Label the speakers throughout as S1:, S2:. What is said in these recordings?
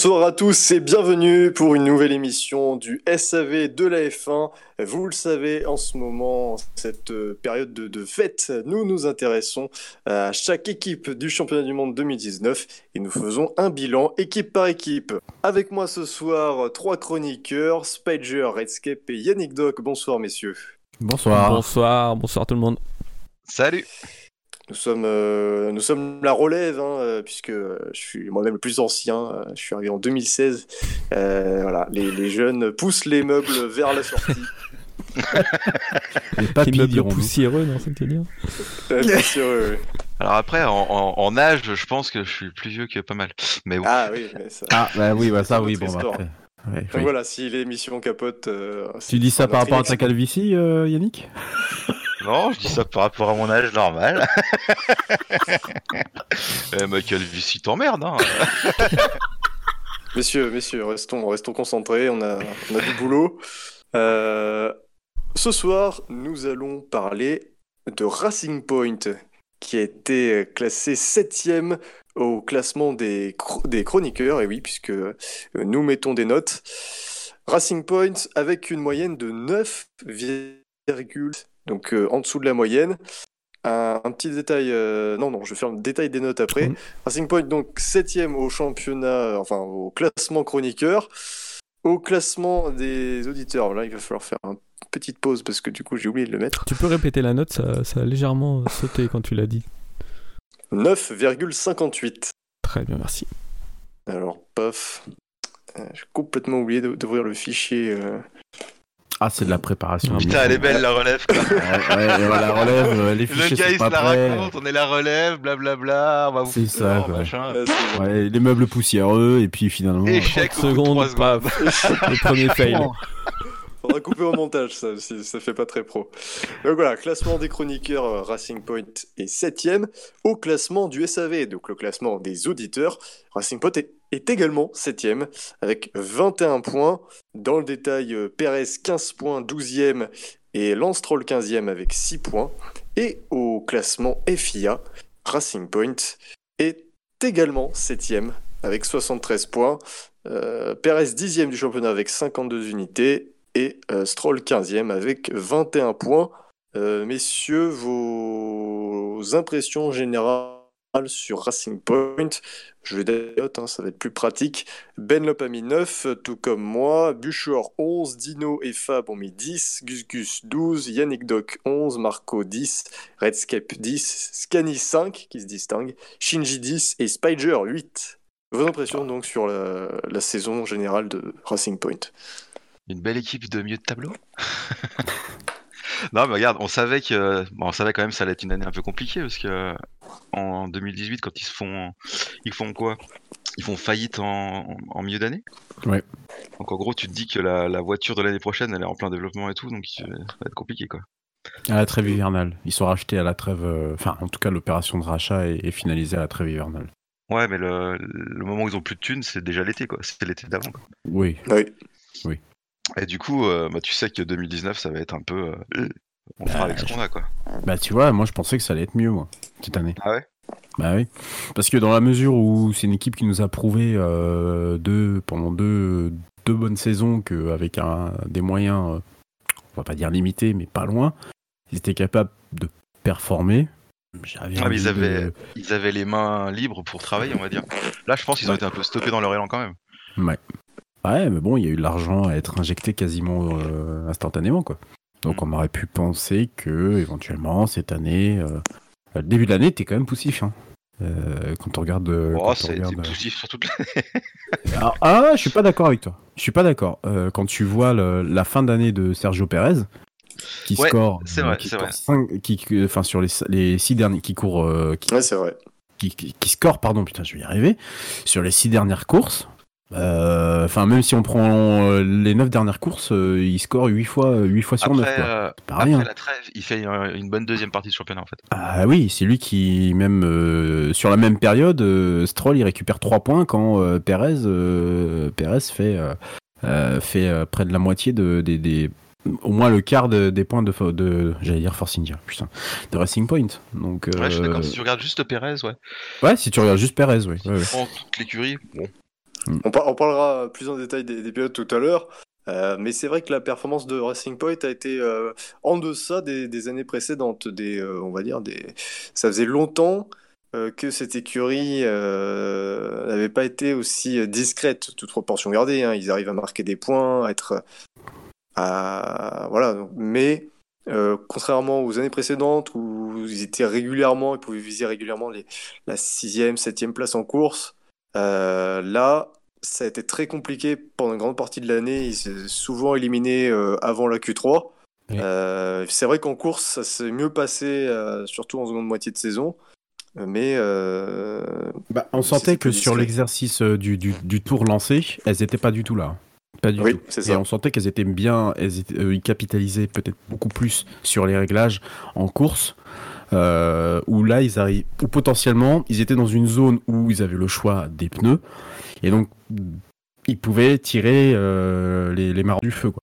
S1: Bonsoir à tous et bienvenue pour une nouvelle émission du SAV de la F1. Vous le savez, en ce moment, cette euh, période de, de fête, nous nous intéressons à chaque équipe du championnat du monde 2019 et nous faisons un bilan équipe par équipe. Avec moi ce soir, trois chroniqueurs, Spider, Redscape et Yannick Doc. Bonsoir messieurs.
S2: Bonsoir.
S3: Bonsoir, bonsoir tout le monde.
S4: Salut.
S1: Nous sommes, euh, nous sommes la relève, hein, euh, puisque euh, je suis moi-même le plus ancien. je suis arrivé en 2016. Euh, voilà, les, les jeunes poussent les meubles vers la sortie.
S2: Les papilles diront
S3: poussiéreux, non, c'est ce que tu veux dire
S1: Euh, bien sûr, oui.
S4: Alors après, en, en- en âge, je pense que je suis plus vieux que pas mal. Mais bon.
S1: Ah oui, mais ça.
S2: Ah, bah oui, bah ça, oui, bon, bah, après. Ouais,
S1: Donc
S2: oui.
S1: voilà, si l'émission capote. euh,
S2: Tu dis ça par rapport à ta calvitie, euh, Yannick?
S4: Non, je dis ça par rapport à mon âge normal. eh, Michael Vici t'emmerde, hein.
S1: Messieurs, messieurs, restons, restons concentrés, on a, on a du boulot. Euh, ce soir, nous allons parler de Racing Point, qui a été classé septième au classement des, chro- des chroniqueurs, et oui, puisque euh, nous mettons des notes. Racing Point avec une moyenne de 9, donc euh, en dessous de la moyenne. Un, un petit détail, euh, non, non, je vais faire le détail des notes après.
S3: Mhm.
S1: Racing Point, donc septième au championnat, euh, enfin au classement chroniqueur. Au classement des auditeurs, là il va falloir faire une petite pause parce que du coup j'ai oublié de le mettre.
S3: Tu peux répéter la note, ça, ça a légèrement sauté quand tu l'as dit.
S1: 9,58.
S3: Très bien, merci.
S1: Alors, paf. Euh, J'ai complètement oublié d'ouvrir le fichier. euh.
S2: Ah, c'est de la préparation.
S4: Putain, elle est belle la relève. Quoi.
S2: Ouais, ouais, voilà, relève, euh, les
S4: Le
S2: fichiers
S4: gars,
S2: sont
S4: il se la
S2: prêts.
S4: raconte, on est la relève, blablabla, on va vous
S2: C'est ça, quoi.
S4: machin.
S2: Ouais, les meubles poussiéreux, et puis finalement...
S4: Échec
S3: 30
S4: au bout de trois
S3: secondes,
S4: secondes.
S3: paf, le premier fail.
S1: Faudra couper au montage, ça, si- ça fait pas très pro. Donc voilà, classement des chroniqueurs, euh, Racing Point est septième. Au classement du SAV, donc le classement des auditeurs, Racing Point est, également septième, avec 21 points. Dans le détail, euh, Perez 15 points, 12e, et Lance Troll 15e avec 6 points. Et au classement FIA, Racing Point est également septième, avec 73 points. Euh, Perez 10e du championnat avec 52 unités et euh, Stroll 15e avec 21 points. Euh, messieurs, vos impressions générales sur Racing Point? Je vais notes, hein, ça va être plus pratique. Benlop a mis 9, tout comme moi. Buchor 11, Dino et Fab ont mis 10, Gus Gus 12, Yannick Doc 11, Marco 10, Redscape 10, Scani 5 qui se distingue, Shinji 10 et Spider 8. Vos impressions donc sur la, la saison générale de Racing Point?
S4: Une belle équipe de milieu de tableau. non, mais regarde, on savait que, bon, on savait quand même que ça allait être une année un peu compliquée parce que en 2018, quand ils se font, ils font quoi? Ils font faillite en, en milieu d'année?
S2: Ouais.
S4: Donc en gros, tu te dis que la, la voiture de l'année prochaine, elle est en plein développement et tout, donc euh, ça va être compliqué quoi.
S2: À la trêve hivernale. Ils sont rachetés à la trêve... euh, Enfin, en tout cas, l'opération de rachat est, est finalisée à la trêve hivernale.
S4: Ouais, mais le, le moment où ils ont plus de thunes, c'est déjà l'été quoi. C'était l'été d'avant. quoi.
S2: Oui.
S1: Oui.
S4: Et du coup, euh, bah, tu sais que 2019, ça va être un peu. euh, on fera avec ce qu'on a quoi.
S2: Bah, tu vois, moi, je pensais que ça allait être mieux, moi, cette année.
S4: Ah ouais?
S2: Bah oui. Parce que dans la mesure où c'est une équipe qui nous a prouvé euh, deux, pendant deux, deux bonnes saisons qu'avec des moyens, on va pas dire limités, mais pas loin, ils étaient capables de performer.
S4: Ah, mais ils
S2: de-
S4: avaient, ils avaient les mains libres pour travailler, on va dire. Là, je pense qu'ils ont été un peu stoppés dans leur élan quand même.
S2: Ouais. Ouais, mais bon, il y a eu de l'argent à être injecté quasiment euh, instantanément, quoi. Donc on aurait pu penser que éventuellement cette année, euh, le début de l'année, était quand même poussif. Hein. Euh, quand on regarde.
S4: Oh,
S2: quand on
S4: c'est
S2: regarde,
S4: c'est positif sur toute la...
S2: Ah, ah, je suis pas d'accord avec toi. Je suis pas d'accord. Euh, quand tu vois le- la fin d'année de Sergio Pérez, qui
S4: Ouais,
S2: score,
S4: c'est vrai,
S2: qui
S4: c'est
S2: score
S4: vrai.
S2: qui, qui- enfin sur les, les six derniers, qui court, euh, qui,
S1: Ouais, c'est vrai.
S2: qui, qui- qui score, pardon, putain, je vais y arriver, sur les six dernières courses. Euh, Enfin, même si on prend euh, les neuf dernières courses, euh, il score 8 fois, 8 fois sur 9.
S4: Après, euh,
S2: pas
S4: après
S2: rien.
S4: la trêve, il fait une bonne deuxième partie de championnat en fait.
S2: Ah oui, c'est lui qui, même sur la même période, Stroll il récupère 3 points quand Perez, Perez fait, fait près de la moitié de, des, des- au moins le quart de- des points de, j'allais dire Force India, putain, de Racing Point. Donc,
S4: Ouais, je suis d'accord. Si tu regardes juste Pérez, ouais.
S2: ouais, si tu regardes juste Perez, oui. ouais, ouais.
S4: Prends toute l'écurie, bon.
S2: Mm.
S1: On, par- on parlera plus en détail des, des pilotes tout à l'heure. Euh, mais c'est vrai que la performance de Racing Point a été euh, en deçà des, années précédentes. Des, euh, on va dire des... Ça faisait longtemps que cette écurie n'avait pas été aussi discrète, toute proportion gardée. hein. Ils arrivent à marquer des points, à être. Voilà. Mais contrairement aux années précédentes où ils étaient régulièrement, ils pouvaient viser régulièrement la sixième, septième place en course, là, ça a été très compliqué pendant une grande partie de l'année. Ils s'est souvent éliminé euh, avant la Q3.
S2: Oui.
S1: Euh, c'est vrai qu'en course, ça s'est mieux passé, euh, surtout en seconde moitié de saison. Mais euh,
S2: Bah, on sentait que sur l'exercice euh, du, du, du tour lancé, elles n'étaient pas du tout là. Pas du
S1: Oui,
S2: tout. Et
S1: ça.
S2: on sentait qu'elles étaient bien, elles étaient, euh, ils capitalisaient peut-être beaucoup plus sur les réglages en course. Euh, où là, ils arrivent, ou potentiellement, ils étaient dans une zone où ils avaient le choix des pneus, et donc ils pouvaient tirer euh, les, les du feu. Quoi.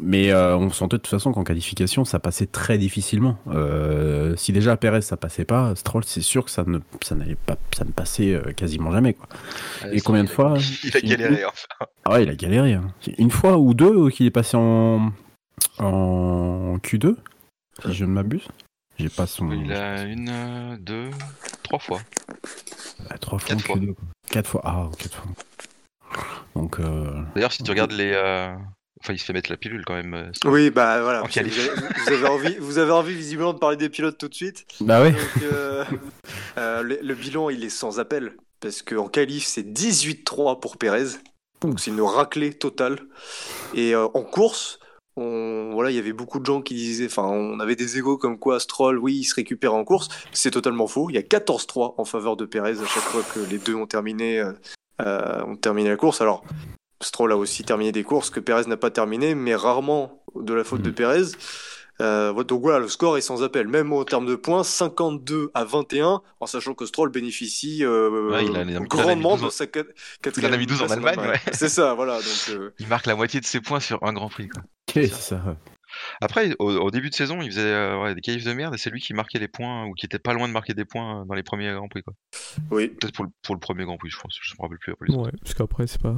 S2: Mais euh, on sentait de toute façon qu'en qualification, ça passait très difficilement. Euh, si déjà à Perez ça passait pas, Stroll, c'est sûr que ça ne, ça n'allait pas, ça ne passait quasiment jamais. Quoi. Et combien de fois
S4: Il a galéré. Enfin.
S2: Ah ouais, il a galéré. hein. Une fois ou deux qu'il est passé en, en Q2, si je ne m'abuse. J'ai pas son.
S4: Il a une, euh, deux, trois fois.
S2: Ah, trois fois
S4: quatre fois.
S2: Q2. quoi. Quatre fois. Ah, quatre fois. Donc, euh,
S4: D'ailleurs, si tu regardes les. euh, Enfin, il se fait mettre la pilule quand même. euh,
S1: oui, bah voilà. Vous avez, vous avez envie, vous avez envie visiblement de parler des pilotes tout de suite.
S2: bah.
S1: Donc, euh, euh, le, le bilan, il est sans appel. Parce qu'en qualif, c'est 18-3 pour Pérez. Donc, c'est une raclée totale. Et euh, en course, on, voilà, il y avait beaucoup de gens qui disaient, enfin, on avait des égos comme quoi Stroll, oui, il se récupère en course. C'est totalement faux. Il y a 14-3 en faveur de Pérez à chaque fois que les deux ont terminé, euh, euh, ont terminé la course. Alors, Stroll a aussi terminé des courses que Pérez n'a pas terminé, mais rarement de la faute de
S2: Mhm.
S1: Euh, donc voilà, le score est sans appel. Même en termes de points, 52 à 21, en sachant que Stroll bénéficie euh,
S4: Ouais, il a- il a- il en a mis
S1: grandement
S4: 12
S1: de sa quat- quatrième
S4: Il en a mis 12 en Allemagne, ouais.
S1: C'est ça, voilà. Donc, euh,
S4: Il marque la moitié de ses points sur un Grand Prix.
S2: Ça.
S4: Après, au, au début de saison, il faisait euh, ouais, des qualifs de merde et c'est lui qui marquait les points ou qui était pas loin de marquer des points dans les premiers Grands Prix. Quoi.
S1: oui.
S4: Peut-être pour le, pour le premier Grand Prix, je pense. Je me rappelle plus. après les autres.
S3: Ouais, parce qu'après, c'est pas.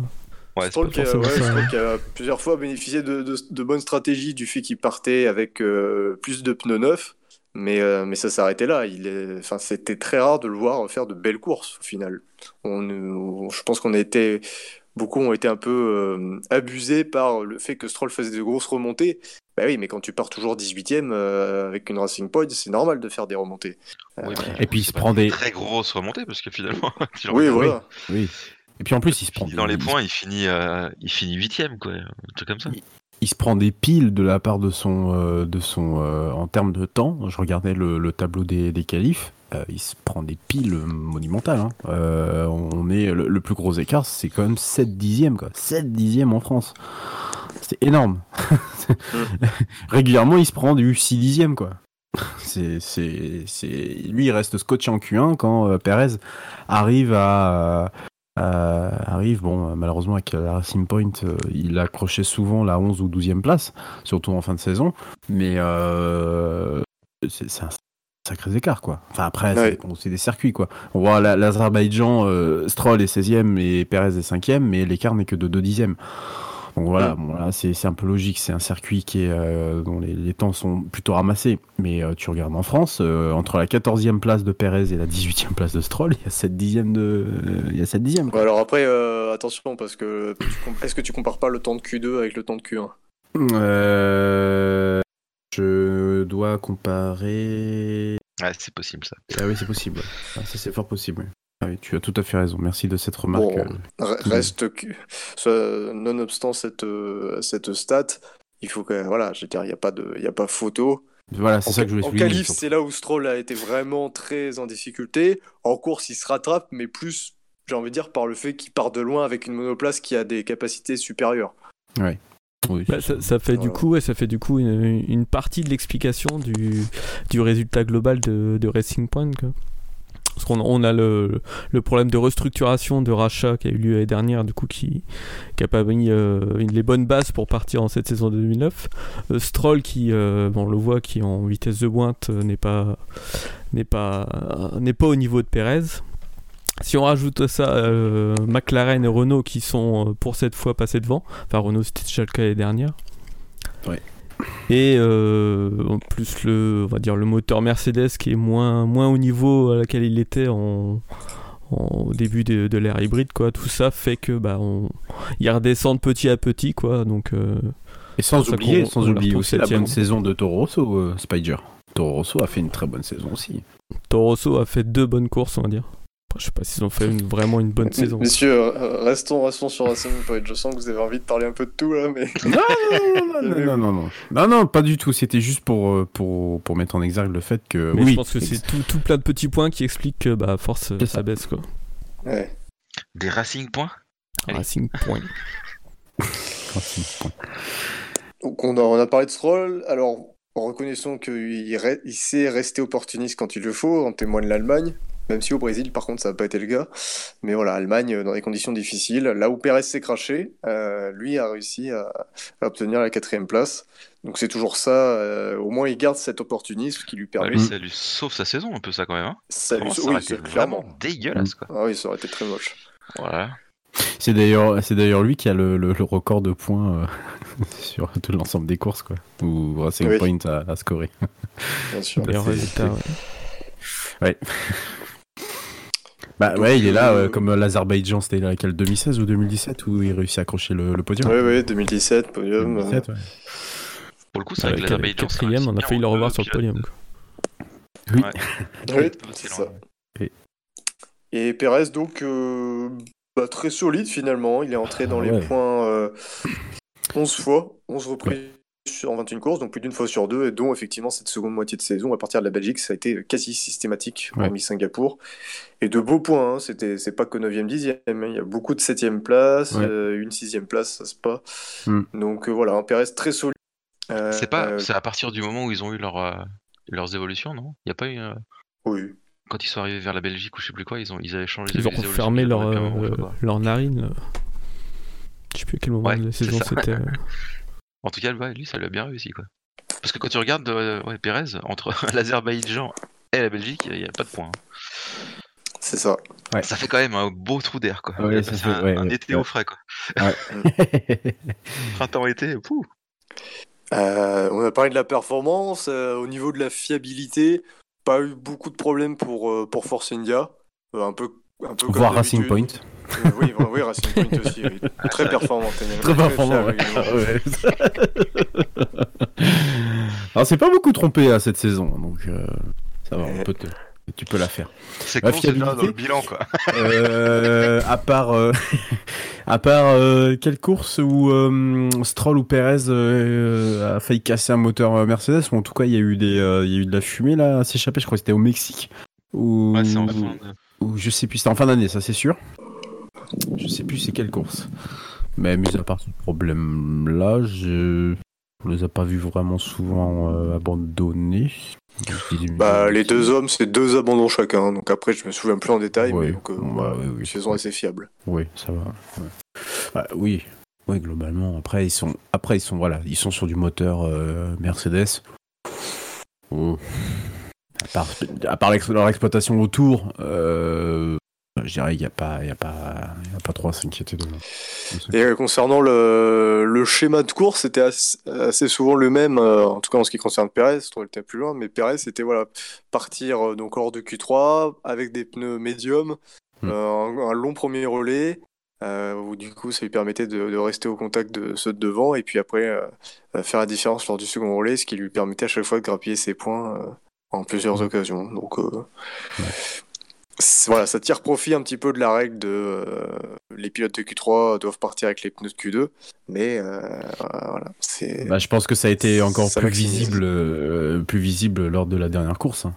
S4: Ouais,
S1: Stroll
S3: pas
S1: qui, a,
S3: forcément
S1: ouais,
S3: ça,
S1: Stroll qui a plusieurs fois bénéficié de, de- de bonnes stratégies du fait qu'il partait avec euh, plus de pneus neufs. Mais, euh, mais ça s'arrêtait là. Il est... enfin, c'était très rare de le voir faire de belles courses au final. On, on- je pense qu'on a été, beaucoup ont été un peu euh, abusés par le fait que Stroll faisait de grosses remontées. Bah oui, mais quand tu pars toujours 18ème euh, avec une Racing Point, c'est normal de faire des remontées.
S4: Oui,
S2: Et puis, il se prend
S4: des très grosses remontées parce que finalement,
S1: Oui, voilà.
S2: Oui. Et puis en plus, il se prend
S4: dans les points, il finit, euh, il finit huitième, quoi, un truc comme ça.
S2: il se prend des piles de la part de son, euh, de son euh, en termes de temps. Je regardais le, le tableau des, des qualifs. il se prend des piles monumentales. hein. On est le, le plus gros écart, c'est quand même 7 dixièmes, quoi. 7 dixièmes en France. C'est énorme. Régulièrement, il se prend du 6 dixièmes, quoi. C'est, c'est, c'est... Lui, il reste scotché en Q1 quand Perez arrive à, euh, arrive, bon, euh, malheureusement avec la Racing Point, euh, il accrochait souvent la 11 ou 12e place, surtout en fin de saison, mais euh, c'est, un sacré écart, quoi. Enfin, après,
S1: Ouais.
S2: c'est, des circuits, quoi. On voit la- l'Azerbaïdjan, Stroll est 16e et Perez est 5e, mais l'écart n'est que de 2 dixièmes. Donc voilà, bon, là, c'est, un peu logique, c'est un circuit qui est, euh, dont les, les temps sont plutôt ramassés. Mais euh, tu regardes en France, euh, entre la 14e place de Perez et la 18e place de Stroll, il y a 7 dixièmes de, euh, il y a 7 dixièmes.
S1: Ouais, alors après, euh, attention, parce que est-ce que tu compares pas le temps de Q2 avec le temps de Q1
S2: Euh, je dois comparer.
S4: Ouais, c'est possible ça.
S2: Ah oui, c'est possible. Ah, ça, c'est fort possible. Oui. Ah oui, tu as tout à fait raison. Merci de cette remarque.
S1: Bon,
S2: euh.
S1: Re- Reste que, ce- nonobstant cette, cette stat, il faut que, voilà, je veux dire, il n'y a, pas de- il y a pas photo.
S2: Voilà, c'est
S1: En,
S2: ça que je voulais
S1: en
S2: souligner.
S1: qualif,
S2: surtout.
S1: c'est là où Stroll a été vraiment très en difficulté. En course, il se rattrape, mais plus, j'ai envie de dire, par le fait qu'il part de loin avec une monoplace qui a des capacités supérieures.
S2: Oui,
S3: Bah, ça, ça fait du
S1: Voilà.
S3: coup, ouais, ça fait du coup une, une partie de l'explication du, du résultat global de, de Racing Point. quoi. Parce qu'on on a le, le problème de restructuration, de rachat qui a eu lieu l'année dernière, du coup, qui n'a pas mis euh, les bonnes bases pour partir en cette saison de 2009. Euh, Stroll, qui, euh, bon, on le voit, qui en vitesse de pointe n'est pas, n'est pas, pas au niveau de Perez. Si on rajoute ça McLaren et Renault qui sont pour cette fois passés devant, enfin Renault c'était déjà le cas l'année dernière. Et euh, en plus le, on va dire le moteur Mercedes qui est moins, moins au niveau à laquelle il était en, au début de, de l'ère hybride quoi. Tout ça fait que bah on, ils redescendent petit à petit quoi. Donc euh,
S2: Et sans oublier, sans oublier aussi la bonne saison de Toro Rosso, euh, Spider. Toro Rosso a fait une très bonne saison aussi.
S3: Toro Rosso a fait deux bonnes courses on va dire. Après, Je sais pas s'ils ont fait une- vraiment une bonne saison.
S1: Messieurs, euh, restons, restons sur Racing Point. Je sens que vous avez envie de parler un peu de tout là, mais.
S2: Non, non, non, non, non, non. Non, pas du tout. C'était juste pour, euh, pour, pour mettre en exergue le fait que.
S3: Mais
S2: oui,
S3: je pense que c'est tout, tout plein de petits points qui expliquent que bah, force ça.
S2: ça.
S3: baisse quoi.
S1: Ouais.
S4: Des Racing Points Allez.
S3: Racing Point.
S1: Donc on a, on a parlé de Stroll. Alors, reconnaissons qu'il re- il sait rester opportuniste quand il le faut, en témoigne l'Allemagne. Même si au Brésil, par contre, ça n'a pas été le cas. Mais voilà, Allemagne, euh, dans des conditions difficiles. Là où Pérez s'est craché, euh, lui a réussi à, à obtenir la quatrième place. Donc c'est toujours ça. euh, au moins, il garde cet opportunisme qui lui permet.
S4: lui, ça lui sauve sa saison un peu ça quand même. Hein
S1: ça lui-
S4: ça
S1: oui,
S4: aurait été
S1: c'est clairement.
S4: vraiment dégueulasse quoi.
S1: Ah oui, ça aurait été très moche.
S4: Voilà.
S2: C'est d'ailleurs, c'est d'ailleurs lui qui a le, le- le record de points euh, sur tout l'ensemble des courses, quoi. Où Racing
S1: Oui.
S2: Point a scoré.
S1: Bien sûr.
S2: C'est-
S3: résultat.
S2: c'est-
S3: ouais.
S2: Bah
S1: Donc,
S2: ouais, il est là,
S1: euh,
S2: euh, comme l'Azerbaïdjan, c'était laquelle 2016 ou 2017 où il réussit à accrocher le, le podium?
S1: Oui, oui, 2017, podium. euh,
S2: 2017, ouais.
S4: Pour le coup, c'est vrai
S3: Avec
S4: que l'Azerbaïdjan.
S3: quatrième, on a failli le revoir
S4: euh,
S3: sur le podium. quoi.
S2: Oui.
S4: Ouais.
S1: Oui,
S4: C'est
S1: ça.
S2: Oui.
S1: Et Pérez, donc, euh, bah, très solide finalement. Il est entré dans
S2: Ah
S1: les
S2: ouais.
S1: points euh, 11 fois, 11 reprises sur 21 courses, donc plus d'une fois sur deux, et dont effectivement cette seconde moitié de saison, à partir de la Belgique, ça a été quasi systématique,
S2: Ouais.
S1: hormis Singapour. Et de beaux points, hein. C'était, c'est pas que 9e, 10e, hein. il y a beaucoup de 7e place,
S2: Ouais.
S1: euh, une 6e place, ça se pas.
S2: Mm.
S1: Donc euh, voilà, un Pérez très solide. Euh,
S4: C'est pas,
S1: euh,
S4: c'est à partir du moment où ils ont eu leur, euh, leurs évolutions, non? Il y a pas eu euh,
S1: oui.
S4: quand ils sont arrivés vers la Belgique ou je sais plus quoi, ils ont, ils avaient changé.
S3: Ils ont
S4: qu'ils
S3: leur, euh, leur narine. Je sais plus à quel moment
S4: Ouais,
S3: de la saison c'était.
S4: En tout cas, ouais, lui, ça lui a bien réussi quoi. Parce que quand tu regardes euh, ouais, Pérez entre l'Azerbaïdjan et la Belgique, il n'y a, pas de point. hein.
S1: C'est ça.
S2: Ouais.
S4: Ça fait quand même un beau trou d'air quoi.
S2: Ouais, ça fait-
S4: un,
S2: ouais,
S4: un
S2: ouais,
S4: été
S2: ouais.
S4: au frais quoi.
S2: Ouais.
S4: Printemps-été, pouh.
S1: Euh, on a parlé de la performance. euh, au niveau de la fiabilité, pas eu beaucoup de problèmes pour, euh, pour Force India. Euh, un peu, un peu comme
S2: Voir Racing Point.
S1: Euh, oui, oui, oui, Racing Point aussi. oui. Très performant.
S2: Très performant, ouais. Alors c'est pas beaucoup trompé à cette saison, donc euh, ça va, on peut te- tu peux la faire.
S4: C'est
S2: La
S4: con, c'est dans le bilan quoi.
S2: Euh, à part, euh, à part euh, quelle course où euh, Stroll ou Perez euh, a failli casser un moteur Mercedes, ou en tout cas il y a eu des, euh, il y a eu de la fumée là à s'échapper. Je crois que c'était au Mexique. Ou,
S4: Ouais, c'est en fin de-
S2: ou je sais plus, c'était en fin d'année, ça c'est sûr. Je sais plus c'est quelle course. Mais mis à part ce problème-là, je on les a pas vus vraiment souvent euh, abandonnés.
S1: Bah, les deux hommes, c'est deux abandons chacun. Donc après, je me souviens plus en détail, mais donc, euh,
S2: Bah,
S1: voilà,
S2: oui, oui.
S1: une saison assez fiable.
S2: Oui, ça va. ouais. Bah, oui, oui, globalement. Après, ils sont, après, ils sont, voilà, ils sont sur du moteur euh, Mercedes. Bon. À part, à part l'ex- leur exploitation autour, euh, je dirais qu'il n'y a pas, il y a pas, il y a pas trop à s'inquiéter de. de
S1: Et euh, concernant le, le schéma de course, c'était assez, assez souvent le même, euh, en tout cas en ce qui concerne Perez, trouve était plus loin, mais Perez, c'était voilà, partir donc hors de Q3 avec des pneus médiums,
S2: Hmm.
S1: euh, un, un long premier relais, euh, où du coup ça lui permettait de, de rester au contact de ceux de devant, et puis après faire la différence lors du second relais, ce qui lui permettait à chaque fois de grappiller ses points en plusieurs occasions. Donc euh, voilà, ça tire profit un petit peu de la règle de euh, les pilotes de Q3 doivent partir avec les pneus de Q2, mais euh, voilà, c'est
S2: Bah, je pense que ça a été encore plus
S1: maximise.
S2: visible, plus visible lors de la dernière course, hein,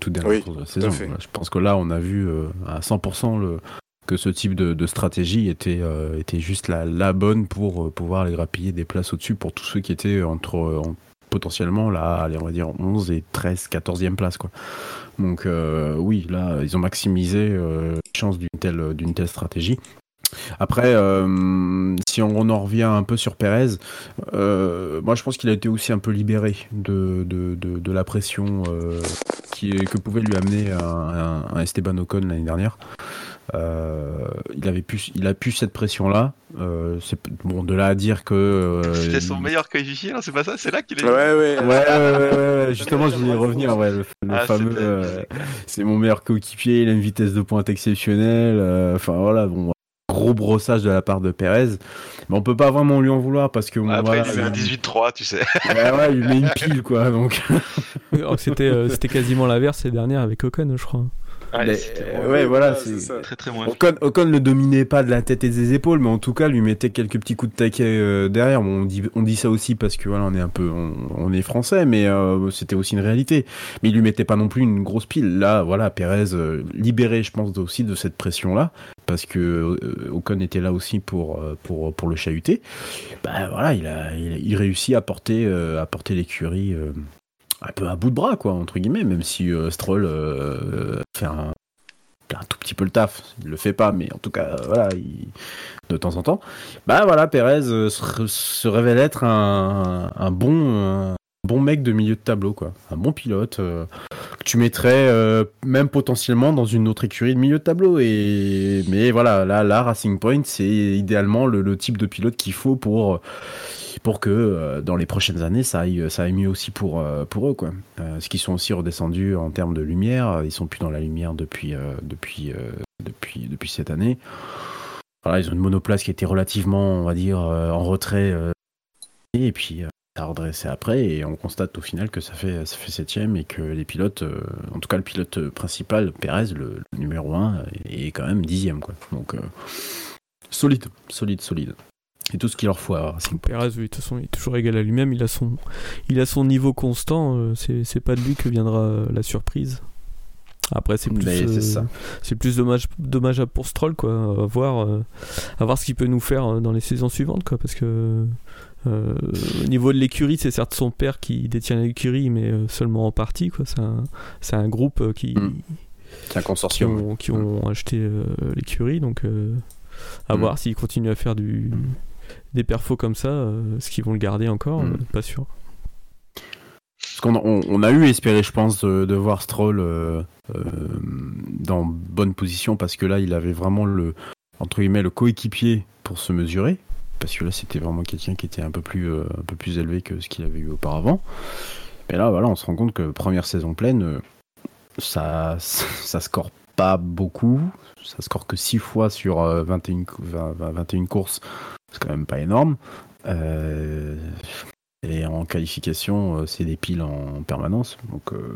S2: toute dernière
S1: Oui,
S2: course de la saison. Voilà, Je pense que là, on a vu à 100% le, que ce type de, de stratégie était, euh, était juste la, la bonne pour euh, pouvoir aller grappiller des places au-dessus pour tous ceux qui étaient entre euh, en- potentiellement là, allez, on va dire 11 et 13, 14e place. Donc euh, oui, là, ils ont maximisé euh, les chances d'une telle stratégie. Après, euh, si on en revient un peu sur Perez, euh, moi je pense qu'il a été aussi un peu libéré de, de, de, de la pression euh, qui, que pouvait lui amener un, un Esteban Ocon l'année dernière. Euh, il avait plus, il a plus cette pression-là. Euh, c'est bon de là à dire que euh,
S4: C'était son meilleur coéquipier, non C'est pas ça C'est là qu'il est.
S1: Ouais, ouais.
S2: Ouais, justement, je voulais y revenir. Ouais, le, le
S4: Ah,
S2: fameux, euh, c'est mon meilleur coéquipier. Il a une vitesse de pointe exceptionnelle. euh, Enfin voilà, bon, gros brossage de la part de Perez. Mais on peut pas vraiment lui en vouloir parce que
S4: Après,
S2: voilà,
S4: il lui met un 18-3, tu sais.
S2: Ouais, ouais, il lui met une pile quoi. Donc,
S3: que C'était euh, c'était quasiment l'inverse l'année dernière avec Ocon, je crois.
S2: Mais,
S4: c'était
S2: euh, ouais, voilà,
S1: c'est
S4: très très moins.
S2: Ocon, Ocon le dominait pas de la tête et des épaules, mais en tout cas lui mettait quelques petits coups de taquet euh, derrière. Bon, on dit on dit ça aussi parce que voilà, on est un peu on, on est français, mais euh, c'était aussi une réalité. Mais il lui mettait pas non plus une grosse pile. Là, voilà, Pérez euh, libéré, je pense aussi de cette pression là, parce que euh, Ocon était là aussi pour euh, pour pour le chahuter. Bah voilà, il a il, il réussit à porter euh, à porter l'écurie. Euh, un peu à bout de bras, quoi, entre guillemets, même si euh, Stroll euh, fait un, tout petit peu le taf. Il le fait pas, mais en tout cas, euh, voilà, il- de temps en temps. Bah voilà, Perez euh, se, révèle être un, bon, mec de milieu de tableau, quoi. Un bon pilote euh, que tu mettrais euh, même potentiellement dans une autre écurie de milieu de tableau. Mais voilà, là, là, Racing Point, c'est idéalement le, le type de pilote qu'il faut pour pour que euh, dans les prochaines années ça aille, ça aille mieux aussi pour, euh, pour eux quoi. Euh, parce qu'ils sont aussi redescendus en termes de lumière, ils sont plus dans la lumière depuis, depuis, depuis, depuis cette année. Voilà, ils ont une monoplace qui était relativement, on va dire, en retrait et puis ça a redressé après et on constate au final que ça fait, ça fait septième et que les pilotes, euh, en tout cas le pilote principal, Perez, le, le numéro 1, est quand même dixième quoi. Donc euh, solide, solide, solide. Et tout ce qu'il leur faut Point.
S3: Perez, oui, de toute façon, il est toujours égal à lui-même. Il a son, il a son niveau constant. euh, c'est c'est pas de lui que viendra euh, la surprise. Après, c'est plus, euh,
S2: ça.
S3: c'est plus dommage, dommageable pour Stroll, quoi. À voir, euh, à voir ce qu'il peut nous faire euh, dans les saisons suivantes, quoi. Parce que euh, au niveau de l'écurie, c'est certes son père qui détient l'écurie, mais seulement en partie, quoi. C'est un, c'est un groupe qui,
S2: Mm. C'est un
S3: qui
S2: consortium.
S3: ont, qui ont acheté euh, l'écurie, donc euh, à
S2: Mm.
S3: voir s'ils continuent à faire du, des perfos comme ça, euh, est-ce qu'ils vont le garder encore
S2: Mm.
S3: Euh, Pas sûr.
S2: Parce qu'on on, on a eu espéré, je pense, de, de voir Stroll euh, euh, dans bonne position parce que là, il avait vraiment le entre guillemets le coéquipier pour se mesurer. Parce que là, c'était vraiment quelqu'un qui était un peu plus euh, un peu plus élevé que ce qu'il avait eu auparavant. Mais là, voilà, on se rend compte que première saison pleine, ça ça score pas beaucoup. Ça score que 6 fois sur euh, 21, cou- 20 20 21 courses. C'est quand même pas énorme. Euh, et en qualification, euh, c'est des piles en permanence. Donc, euh,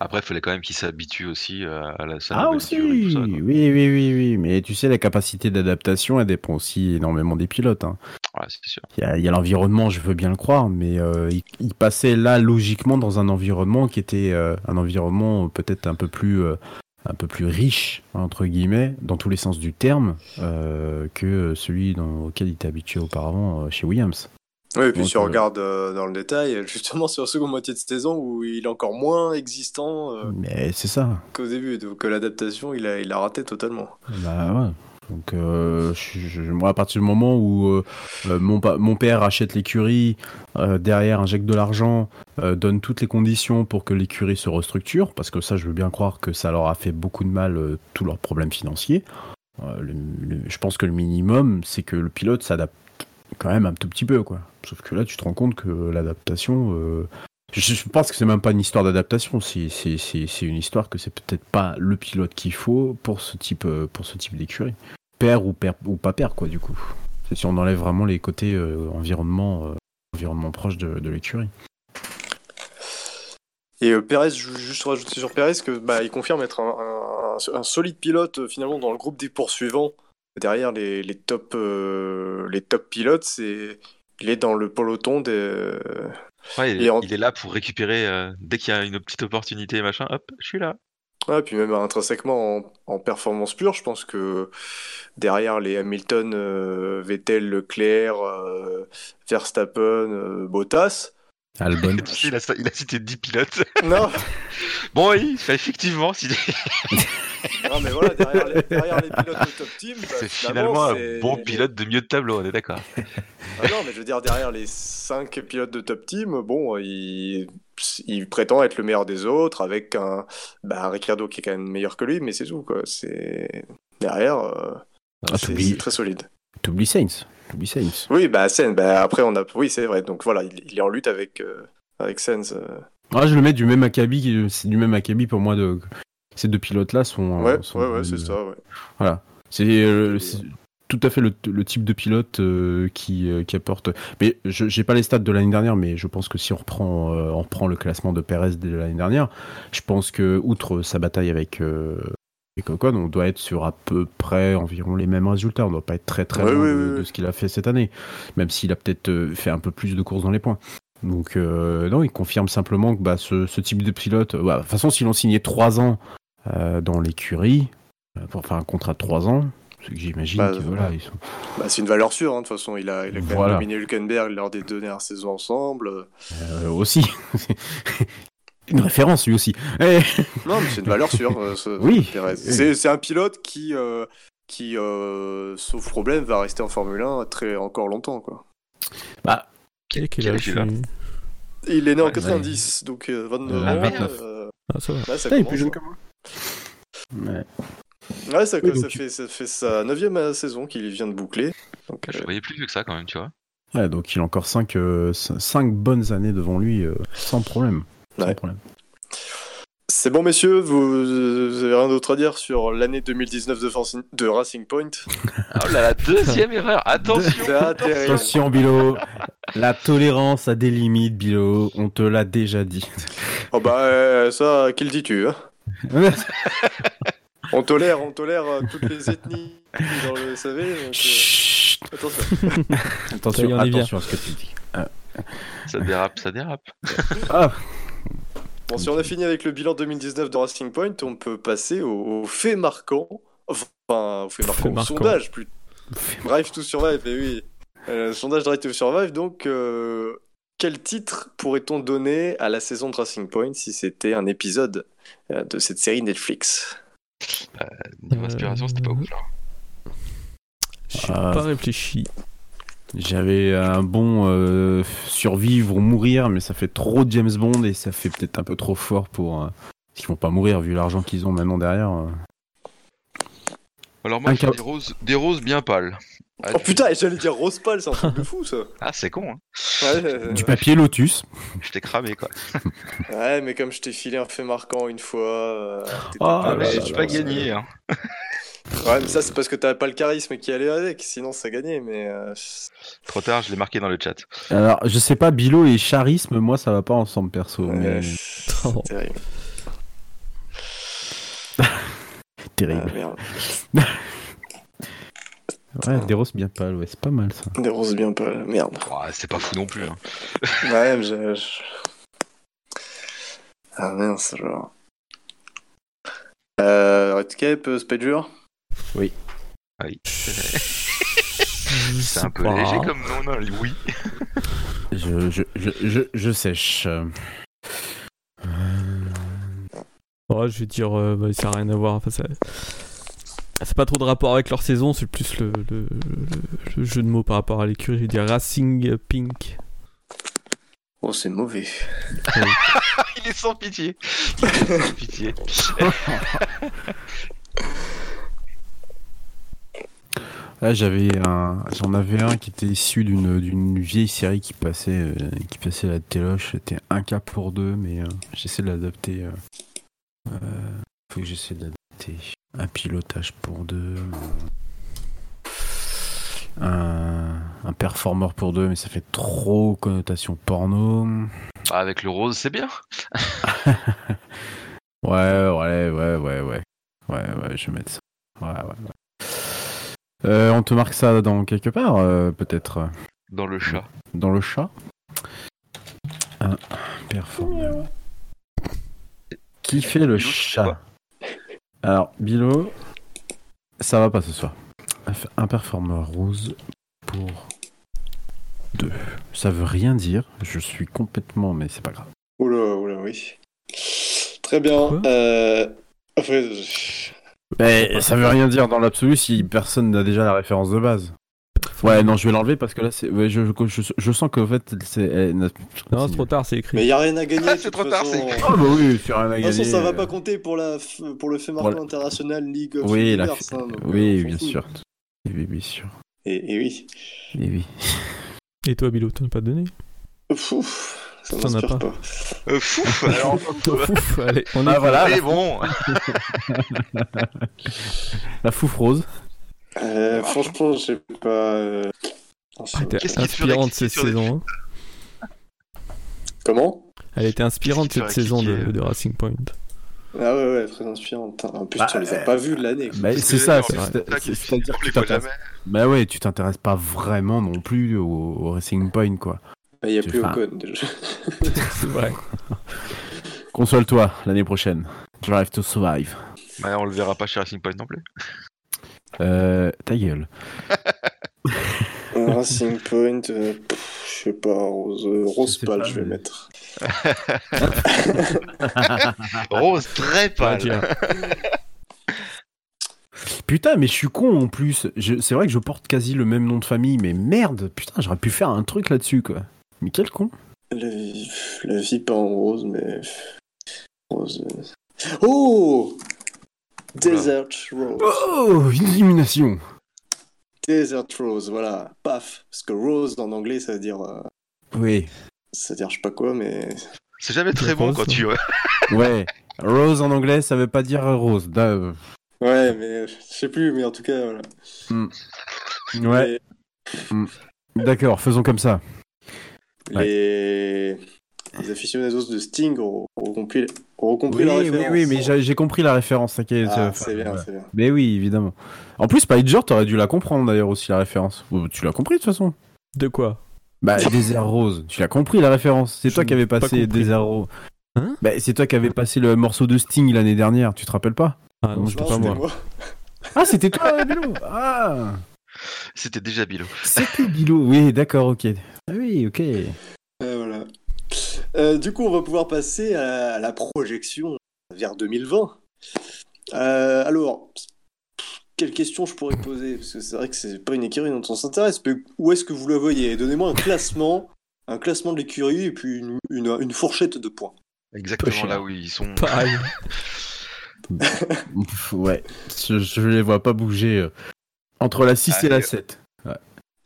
S4: Après, il fallait quand même qu'il s'habitue aussi à la sa
S2: Ah aussi oui,
S4: tout ça, quoi.
S2: oui, oui, oui, oui. Mais tu sais, la capacité d'adaptation, elle dépend aussi énormément des pilotes. hein.
S4: Ouais, c'est sûr.
S2: Il y a, l'environnement, je veux bien le croire, mais euh, il, il passait là logiquement dans un environnement qui était euh, un environnement peut-être un peu plus un peu plus riche entre guillemets dans tous les sens du terme euh, que celui dans, auquel il était habitué auparavant euh, chez Williams.
S1: Oui, et puis
S2: Donc,
S1: si on
S2: euh,
S1: regarde euh, dans le détail, justement sur la seconde moitié de saison où il est encore moins existant
S2: Mais c'est ça.
S1: qu'au début, donc l'adaptation, il a, il a raté totalement.
S2: Bah ouais. Donc euh, je- je- moi à partir du moment où euh, euh, mon, père achète l'écurie, euh, derrière injecte de l'argent, euh, donne toutes les conditions pour que l'écurie se restructure, parce que ça je veux bien croire que ça leur a fait beaucoup de mal euh, tous leurs problèmes financiers. Je pense que le minimum c'est que le pilote s'adapte quand même un tout petit peu quoi. Sauf que là tu te rends compte que l'adaptation je, pense que c'est même pas une histoire d'adaptation, c'est une histoire que c'est peut-être pas le pilote qu'il faut pour ce type, euh, pour ce type d'écurie. Père ou, père ou pas père, quoi, du coup. Si on enlève vraiment les côtés euh, environnement, euh, environnement proche de, l'écurie.
S1: Et euh, Perez, juste rajouter sur Perez que bah, il confirme être un, solide pilote finalement dans le groupe des poursuivants. Derrière les, les top les top pilotes, c'est il est dans le peloton des
S4: Ouais, il,
S1: Et en-
S4: il est là pour récupérer euh, dès qu'il y a une petite opportunité, machin. Hop, je suis là.
S1: Ouais, puis même intrinsèquement en, en performance pure, je pense que derrière les Hamilton, euh, Vettel, Leclerc, euh, Verstappen, euh, Bottas.
S2: Albon.
S4: Il, a, il a cité 10 pilotes.
S1: Non,
S4: Bon, oui, effectivement, si
S1: Non, mais voilà, derrière les, derrière les pilotes de top team, bah,
S4: C'est finalement un bon pilote de milieu de tableau, on est d'accord.
S1: Ah non, mais je veux dire, derrière les 5 pilotes de top team, bon, il, il prétend être le meilleur des autres avec un, bah, un Ricciardo qui est quand même meilleur que lui, mais c'est tout, quoi. C'est. Derrière, euh,
S2: Ah,
S1: c'est très solide.
S2: T'oublies Saints. Saints.
S1: Oui, bah, Sen, bah, après, on a. Oui, c'est vrai, donc voilà, il, il est en lutte avec, euh, avec Sens. euh.
S2: Ah, je le mets du même acabit. C'est du même acabit pour moi. De... Ces deux pilotes-là sont.
S1: Ouais,
S2: sont-
S1: ouais, ouais, c'est ça, ouais.
S2: Voilà. C'est euh, tout à fait le, le type de pilote euh, qui, euh, qui apporte. Mais je j'ai pas les stats de l'année dernière, mais je pense que si on reprend, euh, on reprend le classement de Perez de l'année dernière, je pense que outre sa bataille avec, Ocon, on doit être sur à peu près environ les mêmes résultats. On doit pas être très très loin de, ce qu'il a fait cette année, même s'il a peut-être euh, fait un peu plus de courses dans les points. Donc euh, non, il confirme simplement que bah, ce, ce type de pilote, euh, bah, de toute façon, s'ils ont signé 3 ans euh, dans l'écurie, pour faire un contrat de 3 ans, c'est que j'imagine
S1: Bah,
S2: que voilà, ils sont...
S1: Bah, c'est une valeur sûre, hein, de toute façon. Il a, il a quand même dominé Hülkenberg lors des deux dernières saisons ensemble.
S2: euh, aussi une référence lui aussi.
S1: Non, mais c'est une valeur sûre, euh, ce,
S2: Oui.
S1: C'est, un pilote qui, euh, qui euh, sauf problème, va rester en Formule 1 très, encore longtemps. Quoi.
S2: bah,
S3: Quel, quel
S4: Quel
S3: âge
S4: il a
S3: il-
S1: est né en
S4: Ouais,
S1: 90, donc euh, 29
S2: Euh,
S1: ans.
S2: 29.
S1: euh,
S3: Ah, ça va.
S1: là, ça
S2: il est plus jeune
S1: hein.
S2: que moi. Ouais.
S1: Ouais, ça,
S2: Oui,
S1: ça
S2: donc-
S1: fait, ça fait sa neuvième saison qu'il vient de boucler. Donc,
S4: Je
S1: euh,
S4: voyais plus vieux que ça quand même, tu vois.
S2: Ouais, donc il a encore 5 bonnes années devant lui, euh, sans problème. Sans
S1: Ouais.
S2: problème.
S1: c'est bon, messieurs, vous, vous avez rien d'autre à dire sur l'année 2019 de, de Racing Point?
S4: Oh là la deuxième erreur, attention.
S2: Attention, Bilo. La tolérance a des limites, Bilo. On te l'a déjà dit.
S1: Oh bah, euh, ça, qui le dis-tu hein? On tolère, on tolère euh, toutes les ethnies dans le SAV. donc, euh,
S2: Chut.
S1: attention.
S2: Attention à ce que tu dis.
S4: Ça dérape, ça dérape.
S2: Ah,
S1: Bon, si on a fini avec le bilan 2019 de Racing Point, on peut passer au, au fait marquant. Enfin, au fait marquant,
S3: Fait
S1: au
S3: marquant.
S1: sondage plus. Drive to Survive, et oui. Euh, sondage Drive to Survive, donc, euh, quel titre pourrait-on donner à la saison de Racing Point si c'était un épisode euh, de cette série Netflix?
S4: Niveau inspiration, c'était pas ouf.
S3: J'ai pas réfléchi.
S2: J'avais un bon euh, survivre ou mourir, mais ça fait trop de James Bond et ça fait peut-être un peu trop fort pour. euh, ils vont pas mourir vu l'argent qu'ils ont maintenant derrière. euh.
S4: Alors moi,
S2: cap-
S4: des roses, des roses bien pâles. Ah,
S1: Oh
S4: tu-
S1: putain, j'allais dire Rose Pâle, c'est un truc de fou ça
S4: Ah, c'est con, hein.
S1: ouais, euh,
S2: Du papier Lotus.
S4: Je t'ai cramé, quoi.
S1: ouais, mais comme je t'ai filé un fait marquant une fois. euh,
S2: Ah, là,
S4: mais j'ai pas gagné, hein.
S1: Ouais, mais ça, c'est parce que t'avais pas le charisme qui allait avec, sinon ça gagnait, mais. euh,
S4: Trop tard, je l'ai marqué dans le chat.
S2: Alors, je sais pas, Bilo et charisme, moi ça va pas ensemble perso.
S1: ouais,
S2: mais
S1: c'est
S3: Oh.
S1: terrible.
S2: terrible.
S1: Ah, merde.
S2: Ouais, des roses bien pâles, ouais, c'est pas mal ça.
S1: Des roses bien pâles, merde.
S4: Ouais, c'est pas fou non plus, hein.
S1: Ouais, mais je- Ah mince, genre. Euh, Redcape, euh, Spadur
S4: Oui.
S3: Je
S4: C'est
S3: sais
S4: un peu
S3: pas.
S4: léger comme nom, non Oui.
S2: Je, je, je, je, je sèche.
S3: Ouais, je vais dire, euh, bah, ça n'a rien à voir. Enfin, ça... C'est pas trop de rapport avec leur saison, c'est plus le, le- le- le jeu de mots par rapport à l'écurie. Je vais dire Racing Pink.
S1: Oh, c'est mauvais.
S4: Il est sans pitié. Il est sans pitié.
S2: Là, j'avais un, j'en avais un qui était issu d'une, d'une vieille série qui passait, euh, qui passait à la téloche. C'était un cas pour deux, mais euh, j'essaie de l'adapter. Euh, faut que j'essaie de l'adapter. Un pilotage pour deux. Un, un performeur pour deux, mais ça fait trop connotation porno.
S4: Bah, avec le rose, c'est bien.
S2: Ouais, ouais, ouais, ouais, ouais. Ouais, ouais, je vais mettre ça. Ouais, ouais, ouais. Euh, on te marque ça dans quelque part, euh, peut-être
S4: Dans le chat.
S2: Dans le chat Un performeur. Qui fait le
S4: Bilo,
S2: chat? Alors, Bilo, ça va pas ce soir. Un performeur rose pour deux. Ça veut rien dire. Je suis complètement, mais c'est pas grave.
S1: Oula, oula, oui. Très bien. Euh...
S2: Mais ça veut rien dire dans l'absolu si personne n'a déjà la référence de base. Ouais, non, je vais l'enlever parce que là, c'est, ouais, je, je, je sens qu'en fait, c'est. elle n'a-
S3: Non, c'est trop tard, c'est écrit.
S1: Mais il n'y a rien à gagner.
S4: Ah,
S1: de
S4: c'est
S1: toute
S4: trop tard,
S1: façon.
S4: c'est-
S2: Ah bah oui, sur un
S1: De toute façon, ça va pas compter pour, la f- pour le fait marquant
S2: Voilà.
S1: international League of
S2: Oui,
S1: hein, euh,
S2: oui, bien sûr. Oui, bien sûr.
S1: Et, et oui.
S2: Et oui.
S3: Et toi, Bilo, t'en as pas donné?
S1: Ouf, ça
S3: T'en as
S1: m'inspire
S3: pas.
S1: pas.
S4: Euh, fouf, alors,
S3: Ouf, allez, on
S2: Ah
S3: est
S2: voilà,
S4: allez, bon.
S2: la fouffe rose.
S1: Euh, franchement, je sais pas. euh, non,
S3: Ah, elle était
S4: Qu'est-ce
S3: inspirante
S4: cliquer
S3: cette saison.
S1: Comment?
S3: Elle était inspirante cette saison de, de Racing Point.
S1: Ah ouais, ouais, très inspirante. En plus,
S2: Bah,
S1: tu les as
S2: euh,
S1: pas vus de l'année.
S2: Bah, c'est ça, c'est-à-dire que tu t'intéresses. Bah ouais, tu t'intéresses pas vraiment non plus au, au Racing Point, quoi.
S1: Bah, Il y a
S2: tu-
S1: plus Ocon déjà.
S3: C'est vrai.
S2: Console-toi l'année prochaine. Drive to Survive.
S4: Bah, on le verra pas chez Racing Point non plus.
S2: Euh, ta gueule.
S1: Racing Point, euh, pff, je sais pas, rose, euh, rose pâle,
S2: pas,
S1: je vais
S2: mais-
S1: mettre.
S4: Rose très pâle.
S2: Putain, mais je suis con en plus. Je- C'est vrai que je porte quasi le même nom de famille, mais merde, putain, j'aurais pu faire un truc là-dessus, quoi. Mais quel con.
S1: La vie, la vie pas en rose, mais. Rose. Oh Desert Rose.
S2: Oh, une illumination.
S1: Desert Rose, voilà. Paf. Parce que rose en anglais, ça veut dire. euh,
S2: Oui.
S1: ça veut dire je sais pas quoi, mais.
S4: C'est jamais très bon
S3: Rose,
S4: quand tu.
S2: Ouais. Rose en anglais, ça veut pas dire rose. Euh,
S1: Ouais, mais euh, je sais plus, mais en tout cas, voilà.
S2: Ouais,
S1: Les,
S2: d'accord, faisons comme ça.
S1: Les... les aficionados de Sting auront, compris, auront compris
S2: Oui,
S1: la
S2: oui,
S1: référence.
S2: oui, mais j'ai j'ai compris la référence, t'inquiète.
S1: Ah, c'est bien,
S2: ouais.
S1: c'est bien.
S2: Mais oui, évidemment. En plus, Spider, t'aurais dû la comprendre d'ailleurs aussi, la référence. Oh, Tu l'as compris de toute façon.
S3: De quoi?
S2: Bah, Désert Rose. Tu l'as compris la référence. C'est toi qui avais
S3: pas
S2: passé. Désert Rose.
S3: Hein?
S2: Bah, c'est toi qui avais passé le morceau de Sting l'année dernière, tu te rappelles pas?
S3: Ah non,
S2: Non,
S3: pas
S1: c'était
S3: moi.
S1: moi.
S2: Ah, c'était toi, Ah
S4: C'était déjà Bilo.
S2: C'était Bilo, oui, d'accord, ok. Ah oui, ok.
S1: Euh, voilà. Euh, du coup, on va pouvoir passer à la projection vers 2020. Euh, alors, quelle question je pourrais poser? Parce que c'est vrai que c'est pas une écurie dont on s'intéresse, mais où est-ce que vous la voyez? Donnez-moi un classement, un classement de l'écurie et puis une, une- une fourchette de points.
S4: Exactement là où ils sont.
S3: Pareil.
S2: Ouais, je, je les vois pas bouger euh, entre la 6 et la
S4: Allez.
S2: 7.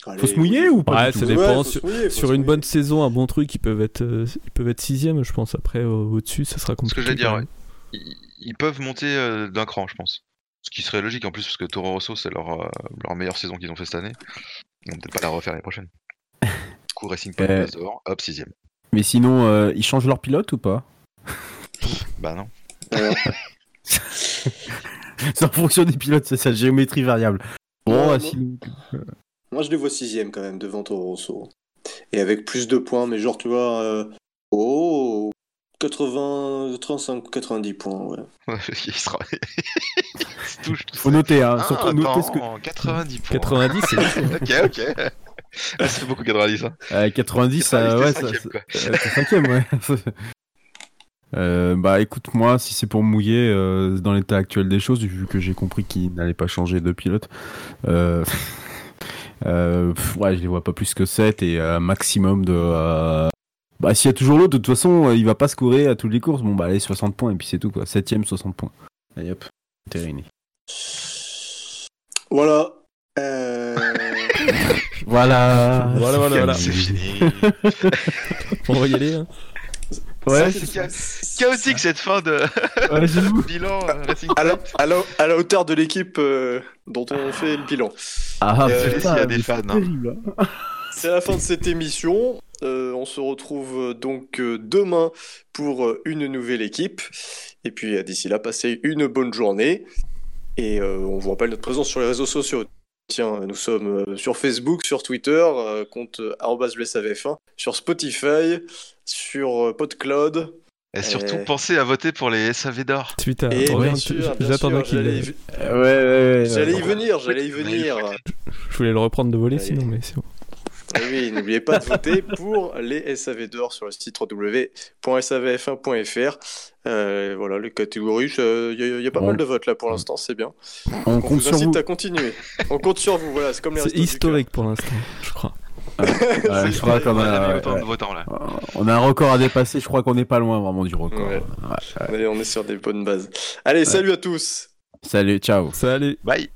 S1: Allez,
S2: Faut se mouiller ou pas
S3: Ouais,
S2: du
S3: ça
S2: tout
S3: dépend. sur
S1: mouiller,
S3: une bonne saison, un bon truc, ils peuvent être, euh, ils peuvent être sixième, je pense. Après, au- au-dessus, ça sera
S4: Ce
S3: compliqué.
S4: que j'allais dire, ouais. Ils, ils peuvent monter euh, d'un cran, je pense. Ce qui serait logique en plus, parce que Toro Rosso, c'est leur, euh, leur meilleure saison qu'ils ont fait cette année. Ils vont peut-être pas la refaire l'année prochaine. Du coup, Racing Point
S2: Euh.
S4: passe dehors, hop, sixième.
S2: Mais sinon, euh, ils changent leur pilote ou pas?
S4: Bah non.
S2: C'est en fonction des pilotes, c'est ça, géométrie variable.
S1: Moi, je les vois sixième quand même, devant Toro Rosso. Et avec plus de points, mais genre, tu vois, euh, oh, 80, 35, 90 points, ouais.
S4: il sera. il se touche tout
S2: Faut
S4: ça.
S2: noter, hein.
S4: Ah,
S2: surtout noter ce que.
S4: attends, 90 points.
S3: 90, c'est
S4: ok, ok. Ah, ça fait beaucoup 90, hein.
S2: Euh, 90, ça,
S4: 90,
S2: ouais,
S4: t'es cinquième,
S2: ouais. Euh, bah écoute, moi, si c'est pour mouiller euh, dans l'état actuel des choses, vu que j'ai compris qu'il n'allait pas changer de pilote, euh, euh, pff, ouais, je les vois pas plus que 7 et un maximum de. euh, Bah, s'il y a toujours l'autre, de toute façon, il va pas scorer à toutes les courses. Bon, bah, allez, 60 points et puis c'est tout, quoi. 7ème, 60 points. Allez hop, terminé.
S1: Voilà. Euh...
S2: Voilà.
S3: Voilà, voilà, voilà.
S4: C'est fini.
S3: On va y aller. hein.
S2: Ouais,
S4: c'est
S1: c'est
S4: cha- chaotique cette fin de
S2: Ouais,
S4: bilan euh, Racing
S1: à, la,
S4: Point.
S1: à, la, à la hauteur de l'équipe euh, dont on fait le bilan.
S2: Ah,
S1: Euh,
S2: putain,
S4: s'il y a des
S2: mais
S4: fans,
S2: c'est
S4: hein.
S2: terrible, hein.
S1: C'est la fin de cette émission. Euh, on se retrouve donc demain pour une nouvelle équipe. Et puis d'ici là, passez une bonne journée. Et euh, on vous rappelle notre présence sur les réseaux sociaux. Tiens, nous sommes euh, sur Facebook, sur Twitter, euh, compte euh, arobase le SAVF1, sur Spotify, sur PodCloud.
S4: Et surtout,
S1: Euh.
S4: pensez à voter pour les SAV d'or.
S1: Bien
S3: j'attendais qu'il.
S1: y-
S2: Ouais, ouais, ouais.
S1: j'allais y venir, j'allais y venir.
S3: Je voulais le reprendre de voler
S1: Allez.
S3: sinon, mais c'est bon.
S1: Et oui, n'oubliez pas de voter pour les SAV d'or sur le site www.savf1.fr. Euh, voilà, les catégories, il y, a pas
S2: On-
S1: mal de votes là pour l'instant, c'est bien.
S2: On
S1: On
S2: compte
S1: vous
S2: sur vous.
S1: à continuer. On compte sur vous, voilà, c'est comme les
S3: C'est historique pour l'instant, je crois.
S2: Ouais, je crois qu'on
S4: On a
S2: ouais.
S4: votants là.
S2: on un record à dépasser. Je crois qu'on n'est pas loin vraiment du record.
S1: Ouais.
S2: Ouais.
S1: Allez, on est sur des bonnes bases. Allez, salut à tous
S2: Salut, ciao.
S3: Salut
S4: Bye